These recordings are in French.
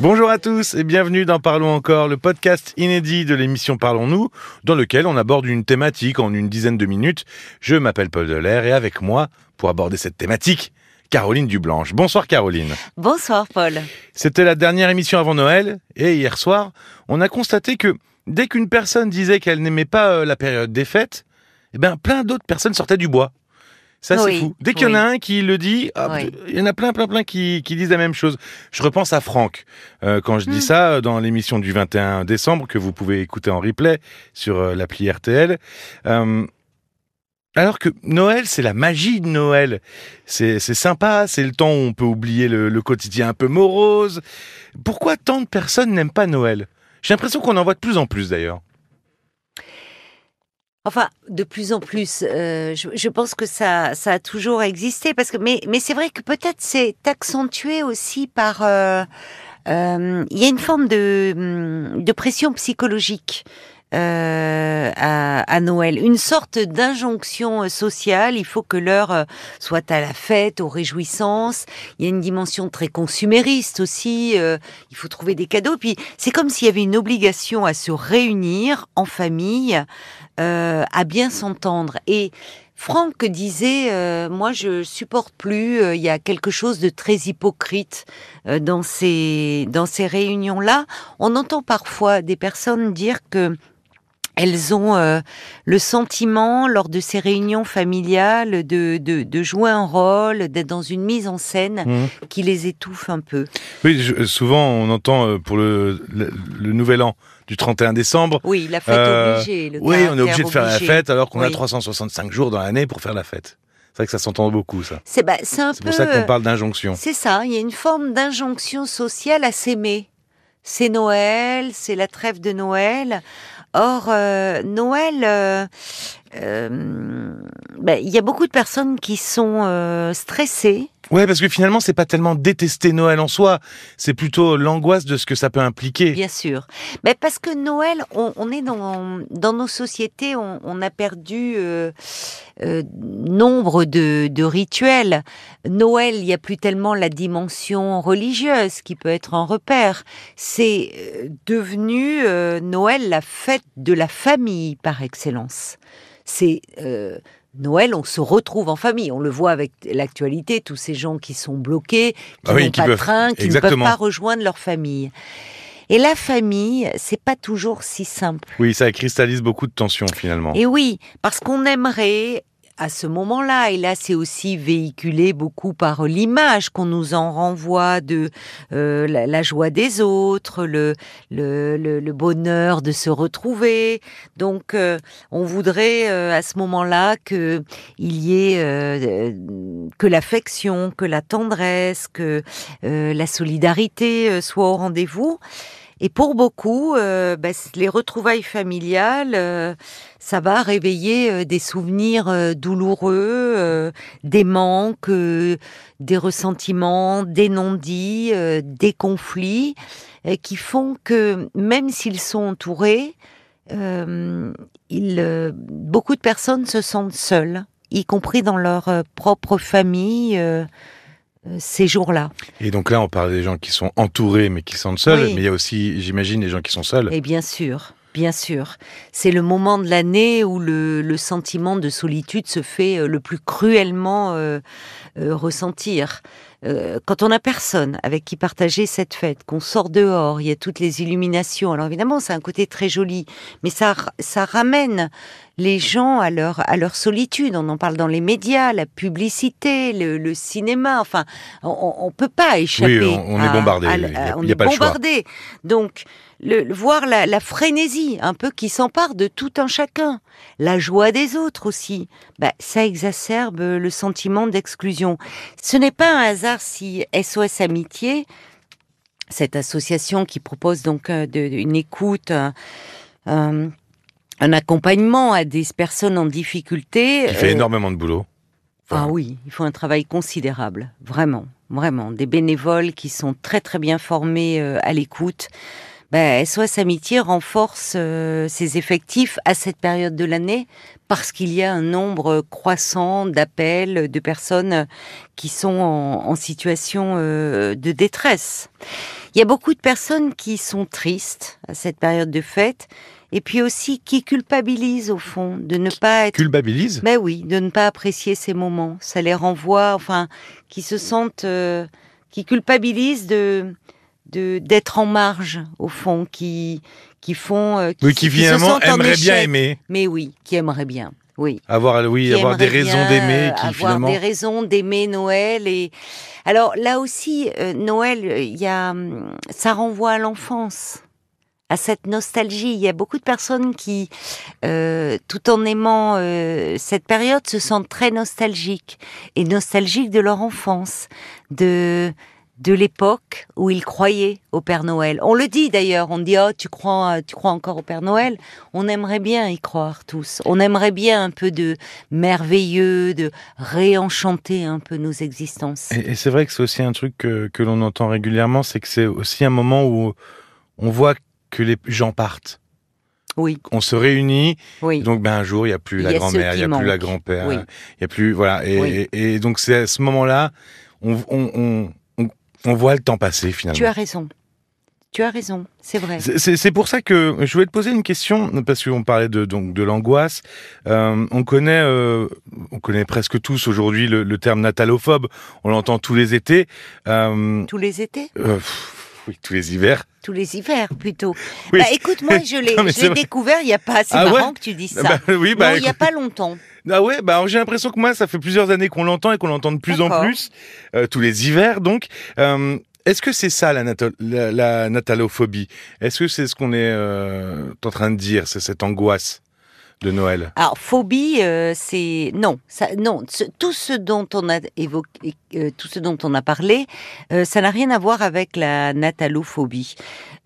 Bonjour à tous et bienvenue dans Parlons encore, le podcast inédit de l'émission Parlons-nous, dans lequel on aborde une thématique en une dizaine de minutes. Je m'appelle Paul Delair et avec moi, pour aborder cette thématique, Caroline Dublanche. Bonsoir Caroline. Bonsoir Paul. C'était la dernière émission avant Noël et hier soir, on a constaté que dès qu'une personne disait qu'elle n'aimait pas euh, la période des fêtes, eh ben plein d'autres personnes sortaient du bois. Ça, c'est Oui, fou. Dès qu'il y en a un qui le dit, hop, Oui. il y en a plein, plein, plein qui, qui disent la même chose. Je repense à Franck. euh, quand je dis Hmm. ça, dans l'émission du 21 décembre, que vous pouvez écouter en replay sur euh, l'appli RTL. Euh, alors que Noël, c'est la magie de Noël. C'est c'est sympa, c'est le temps où on peut oublier le, le quotidien un peu morose. Pourquoi tant de personnes n'aiment pas Noël? J'ai l'impression qu'on en voit de plus en plus d'ailleurs. Enfin, de plus en plus, euh, je, pense que ça, ça a toujours existé parce que, mais, c'est vrai que peut-être c'est accentué aussi par, euh, euh, il y a une forme de, hum, de pression psychologique. Euh, à, à Noël, une sorte d'injonction euh, sociale. Il faut que l'heure euh, soit à la fête, aux réjouissances. Il y a une dimension très consumériste aussi. euh, il faut trouver des cadeaux. Puis c'est comme s'il y avait une obligation à se réunir en famille, euh, à bien s'entendre. Et Franck disait, euh, moi je supporte plus. Il y a quelque chose de très hypocrite dans ces dans ces réunions-là. On entend parfois des personnes dire que elles ont euh, le sentiment, lors de ces réunions familiales, de, de, de jouer un rôle, d'être dans une mise en scène Mmh. qui les étouffe un peu. Oui, je- souvent on entend euh, pour le, le, le nouvel an du 31 décembre. Oui, la fête Euh, obligée. Le Oui, on est obligé de faire la fête alors qu'on a Oui. 365 jours dans l'année pour faire la fête. C'est vrai que ça s'entend beaucoup, ça. C'est bah, pour ça qu'on parle d'injonction. C'est ça. Il y a une forme d'injonction sociale à s'aimer. C'est Noël, c'est la trêve de Noël. Or, euh, Noël, euh, ben, il y a beaucoup de personnes qui sont euh, stressées. Ouais, parce que finalement, c'est pas tellement détester Noël en soi, c'est plutôt l'angoisse de ce que ça peut impliquer. Bien sûr. Mais parce que Noël, on, on est dans, dans nos sociétés, on, on a perdu euh, euh, nombre de, de rituels. Noël, il n'y a plus tellement la dimension religieuse qui peut être un repère. C'est euh, devenu euh, Noël la fête de la famille par excellence. C'est euh, Noël, on se retrouve en famille. On le voit avec l'actualité, tous ces gens qui sont bloqués, qui Ah oui, n'ont pas de train, qui exactement. ne peuvent pas rejoindre leur famille. Et la famille, c'est pas toujours si simple. Oui, ça cristallise beaucoup de tensions finalement. Et oui, parce qu'on aimerait à ce moment-là, et là c'est aussi véhiculé beaucoup par l'image qu'on nous en renvoie de euh, la, joie des autres, le, le, le, bonheur de se retrouver. Donc euh, on voudrait euh, à ce moment-là que il y ait euh, euh, que l'affection, que la tendresse, que euh, la solidarité soit au rendez-vous. Et pour beaucoup, euh, bah, les retrouvailles familiales, euh, ça va réveiller euh, des souvenirs douloureux, des manques, des ressentiments, des non-dits, des conflits, qui font que même s'ils sont entourés, beaucoup de personnes se sentent seules, y compris dans leur propre famille. Euh, ces jours-là. Et donc là, on parle des gens qui sont entourés mais qui sont seuls, Oui. mais il y a aussi, j'imagine, les gens qui sont seuls. Et bien sûr, bien sûr. C'est le moment de l'année où le, le sentiment de solitude se fait euh, le plus cruellement euh, euh, ressentir. Euh, quand on a personne avec qui partager cette fête, qu'on sort dehors, il y a toutes les illuminations. Alors évidemment, c'est un côté très joli, mais ça, ça ramène les gens à leur à leur solitude. On en parle dans les médias, la publicité, le, le cinéma. Enfin, on, on peut pas échapper. Oui, on- on est bombardé, à- oui. On y a est pas bombardé. Donc, le, voir la, la frénésie un peu qui s'empare de tout un chacun, la joie des autres aussi, bah, ça exacerbe le sentiment d'exclusion. Ce n'est pas un hasard si SOS Amitié, cette association qui propose donc euh, de- une écoute, un, un- accompagnement à des personnes en difficulté. Qui fait euh, énormément de boulot. ah oui, il faut un travail considérable, vraiment, vraiment. Des bénévoles qui sont très très bien formés euh, à l'écoute. Ben, SOS Amitié renforce euh, ses effectifs à cette période de l'année parce qu'il y a un nombre croissant d'appels de personnes qui sont en, en situation euh, de détresse. Il y a beaucoup de personnes qui sont tristes à cette période de fête, et puis aussi qui culpabilisent au fond de ne pas être. Culpabilise Mais oui, de ne pas apprécier ces moments. Ça les renvoie, enfin, qui se sentent, euh, qui culpabilisent de d'être en marge au fond, qui qui font, euh, Oui, qui se finalement aimerait bien aimer. Mais oui, qui aimeraient bien. Oui Avoir, oui, qui avoir des raisons d'aimer qui avoir finalement. des raisons d'aimer Noël et alors là aussi euh, Noël il y a hum, ça renvoie à l'enfance à cette nostalgie il y a beaucoup de personnes qui euh, tout en aimant euh, cette période se sentent très nostalgiques et nostalgiques de leur enfance de de l'époque où ils croyaient au Père Noël. On le dit d'ailleurs, on dit oh tu crois tu crois encore au Père Noël? On aimerait bien y croire tous. On aimerait bien un peu de merveilleux, de réenchanter un peu nos existences. Et, c'est vrai que c'est aussi un truc que l'on entend régulièrement, c'est que c'est aussi un moment où on voit que les gens partent. Oui, On se réunit, oui. donc ben un jour il y a plus la grand-mère, il qui y a plus la grand-père, Oui. il y a plus voilà et, Oui. et, et donc c'est à ce moment-là on, on, on, on, voit le temps passer finalement. Tu as raison. Tu as raison, c'est vrai. C'est- pour ça que je voulais te poser une question parce qu'on parlait de donc de l'angoisse. Euh, on connaît euh, on connaît presque tous aujourd'hui le, le terme natalophobe. On l'entend tous les étés. Euh, Tous les étés, pff, oui, tous les hivers. Tous les hivers plutôt. Oui. Bah, écoute, moi je l'ai découvert il y a pas. C'est Ah ouais marrant que tu dises ça. Bah, oui, bah non, il y a pas longtemps. Ah ouais, bah j'ai l'impression que moi ça fait plusieurs années qu'on l'entend et qu'on l'entend de plus en plus euh, tous les hivers. Donc, euh, est-ce que c'est ça la, natal- la, la natalophobie? Est-ce que c'est ce qu'on est euh, en train de dire, c'est cette angoisse? De Noël Alors phobie, euh, c'est non, ça, non. tout ce dont on a évoqué, euh, tout ce dont on a parlé, euh, ça n'a rien à voir avec la natalophobie.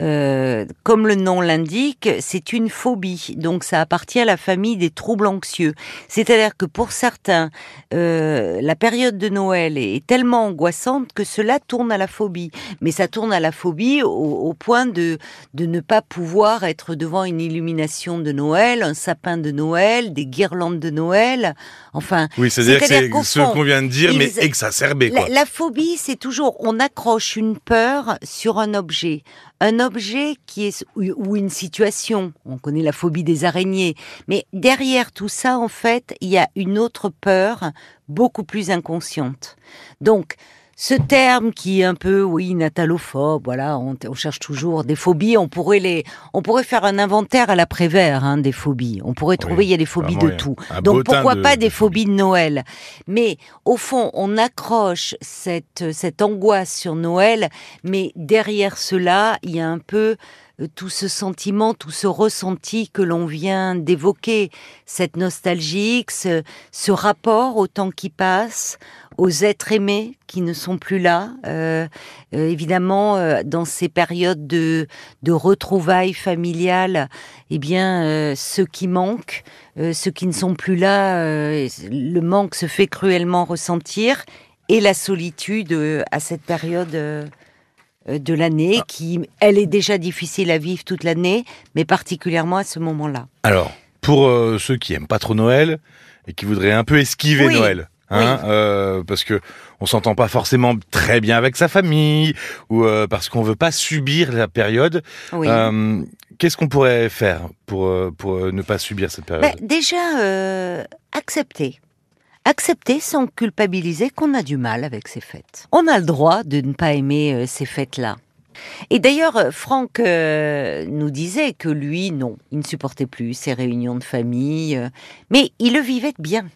Comme le nom l'indique, c'est une phobie, donc ça appartient à la famille des troubles anxieux. C'est-à-dire que pour certains, la période de Noël est tellement angoissante que cela tourne à la phobie. Mais ça tourne à la phobie au, au point de de ne pas pouvoir être devant une illumination de Noël, un sapin de Noël, des guirlandes de Noël. Enfin, Oui, c'est-à-dire que c'est ce qu'on vient de dire, mais exacerbé quoi. la, la phobie, c'est toujours on accroche une peur sur un objet, un objet qui est ou, ou une situation. On connaît la phobie des araignées, mais derrière tout ça, en fait, il y a une autre peur beaucoup plus inconsciente. Donc ce terme qui est un peu, oui, natalophobe, voilà, on, on cherche toujours des phobies. On pourrait les, on pourrait faire un inventaire à l'après-vert hein, des phobies. On pourrait trouver, il y a des phobies de tout. Donc pourquoi de- pas de des phobies de Noël? Mais au fond, on accroche cette cette angoisse sur Noël, mais derrière cela, il y a un peu euh, tout ce sentiment, tout ce ressenti que l'on vient d'évoquer, cette nostalgie, ce, ce rapport au temps qui passe, aux êtres aimés qui ne sont plus là. Euh, euh, évidemment, euh, dans ces périodes de, de retrouvailles familiales, eh bien, ceux qui manquent, ceux qui ne sont plus là, le manque se fait cruellement ressentir, et la solitude à cette période de l'année, qui, elle est déjà difficile à vivre toute l'année, mais particulièrement à ce moment-là. Alors, pour ceux qui aiment pas trop Noël et qui voudraient un peu esquiver Oui, Noël, hein, euh, parce que on s'entend pas forcément très bien avec sa famille ou euh, parce qu'on veut pas subir la période. Oui. Euh, Qu'est-ce qu'on pourrait faire pour pour ne pas subir cette période? Ben, déjà, accepter. Accepter sans culpabiliser qu'on a du mal avec ces fêtes. On a le droit de ne pas aimer ces fêtes-là. Et d'ailleurs, Franck euh, nous disait que lui, non, il ne supportait plus ces réunions de famille, euh, mais il le vivait bien.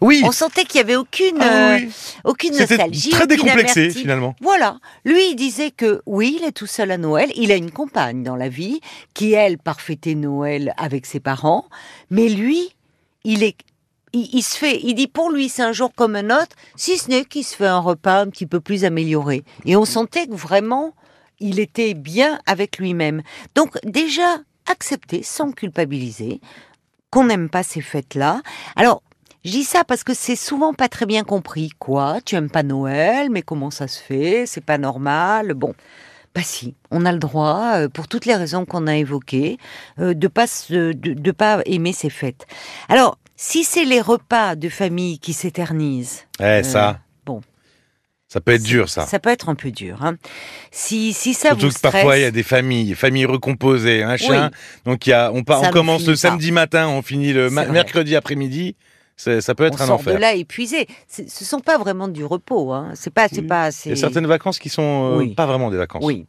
Oui. On sentait qu'il y avait aucune, Ah euh, aucune nostalgie, très aucune décomplexé finalement. Voilà. Lui, il disait que oui, il est tout seul à Noël. Il a une compagne dans la vie qui, elle, fêter Noël avec ses parents. Mais lui, il est, il, il se fait, il dit pour lui, c'est un jour comme un autre, si ce n'est qu'il se fait un repas un petit peu plus amélioré. Et on sentait que vraiment, il était bien avec lui-même. Donc, déjà, accepter sans culpabiliser qu'on n'aime pas ces fêtes-là. Alors, je dis ça parce que c'est souvent pas très bien compris. Quoi? Tu aimes pas Noël? Mais comment ça se fait? C'est pas normal? Bon. Bah si, on a le droit, euh, pour toutes les raisons qu'on a évoquées, euh, de pas se- de, de pas aimer ces fêtes. Alors, si c'est les repas de famille qui s'éternisent, Eh ça. bon. Ça peut être dur, ça. Ça peut être un peu dur. Hein. Si, si ça Surtout vous que parfois il y a des familles, familles recomposées, machin. Donc il y a, on, part, on commence le pas. samedi matin, on finit le mercredi après-midi. Ça peut être on un sort enfer. de là épuisé. Ce sont pas vraiment du repos. Hein. C'est pas, c'est Oui. pas. Il y a certaines vacances qui sont euh, Oui. pas vraiment des vacances. Oui.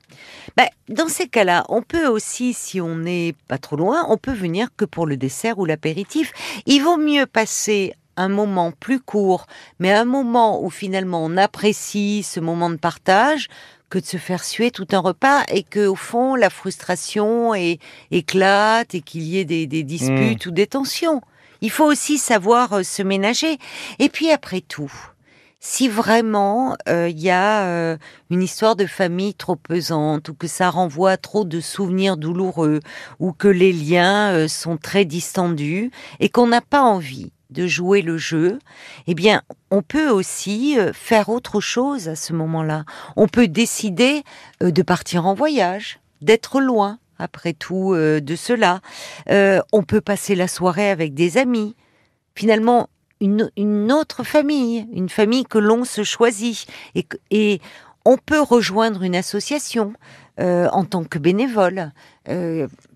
Ben, dans ces cas-là, on peut aussi, si on n'est pas trop loin, on peut venir que pour le dessert ou l'apéritif. Il vaut mieux passer un moment plus court, mais un moment où finalement on apprécie ce moment de partage, que de se faire suer tout un repas et que au fond la frustration est- éclate et qu'il y ait des, des disputes ou des tensions. Il faut aussi savoir euh, se ménager. Et puis après tout, si vraiment euh, il y a euh, une histoire de famille trop pesante ou que ça renvoie à trop de souvenirs douloureux ou que les liens sont très distendus et qu'on n'a pas envie de jouer le jeu, eh bien, on peut aussi faire autre chose à ce moment-là. On peut décider de partir en voyage, d'être loin, après tout, euh, de cela. Euh, on peut passer la soirée avec des amis. Finalement, une, une autre famille, une famille que l'on se choisit. Et, on peut rejoindre une association euh, en tant que bénévole,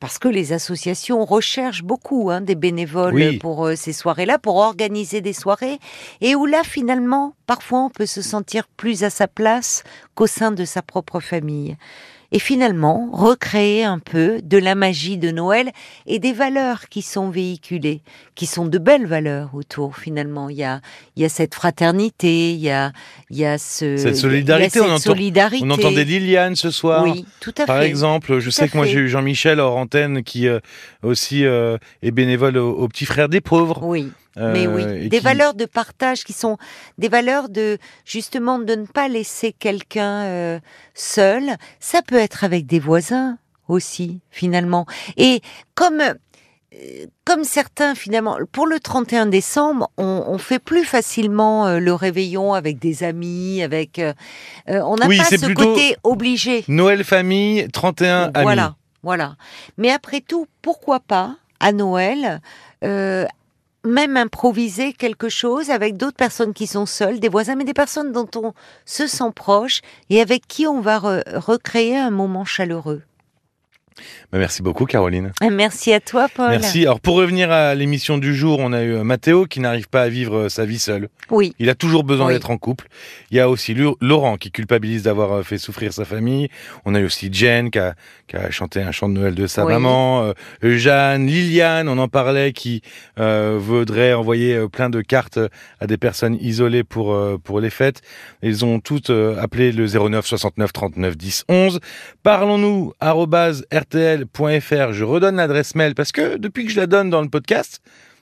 parce que les associations recherchent beaucoup hein, des bénévoles Oui. pour ces soirées-là, pour organiser des soirées, et où là, finalement, parfois, on peut se sentir plus à sa place qu'au sein de sa propre famille. Et finalement, recréer un peu de la magie de Noël et des valeurs qui sont véhiculées, qui sont de belles valeurs autour, finalement. Il y a, il y a cette fraternité, il y a, il y a ce, Cette a solidarité, cette on entend- solidarité. On entendait Liliane ce soir. Oui, tout à Par fait. exemple, je Tout sais que moi j'ai eu Jean-Michel hors antenne qui euh, aussi euh, est bénévole au, au Petit Frère des Pauvres. Oui. Euh, Mais oui, des qui- valeurs de partage qui sont des valeurs de justement de ne pas laisser quelqu'un euh, seul. Ça peut être avec des voisins aussi finalement. Et comme euh, comme certains finalement, pour le 31 décembre, on, on fait plus facilement euh, le réveillon avec des amis, avec euh, euh, on n'a Oui, pas ce côté obligé. Noël famille, 31 amis. Voilà, voilà. Mais après tout, pourquoi pas à Noël euh, même improviser quelque chose avec d'autres personnes qui sont seules, des voisins, mais des personnes dont on se sent proche et avec qui on va re- recréer un moment chaleureux. Bah, merci beaucoup Caroline. Merci à toi, Paul. Merci. Alors pour revenir à l'émission du jour, on a eu euh, Mathéo qui n'arrive pas à vivre euh, sa vie seul. Oui, Il a toujours besoin Oui. d'être en couple. Il y a aussi Laurent qui culpabilise d'avoir euh, fait souffrir sa famille. On a eu aussi Jen qui a, qui a chanté un chant de Noël de sa Oui. maman. Euh, Jeanne, Liliane, on en parlait, qui euh, voudrait envoyer plein de cartes à des personnes isolées pour euh, pour les fêtes. Ils ont toutes appelé le 09 69 39 10 11. Parlons-nous rtl.fr. Je redonne l'adresse mail parce que depuis que je la donne dans le podcast,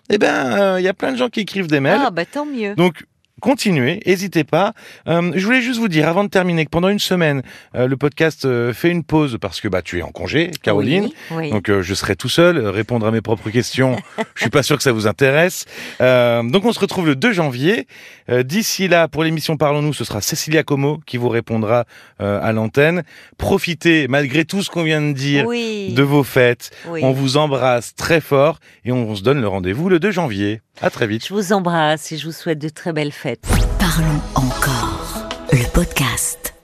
eh ben euh, il y a plein de gens qui écrivent des mails. ah bah tant mieux. Donc, continuez, n'hésitez pas. Euh, je voulais juste vous dire, avant de terminer, que pendant une semaine, euh, le podcast euh, fait une pause parce que bah, tu es en congé, Caroline. Oui, oui. Donc je serai tout seul, répondre à mes propres questions. je suis pas sûr que ça vous intéresse. Donc on se retrouve le 2 janvier. D'ici là, pour l'émission Parlons-nous, ce sera Cécilia Como qui vous répondra à l'antenne. Profitez, malgré tout ce qu'on vient de dire, oui, de vos fêtes. oui. On vous embrasse très fort et on se donne le rendez-vous le 2 janvier. À très vite. Je vous embrasse et je vous souhaite de très belles fêtes. Parlons encore. Le podcast.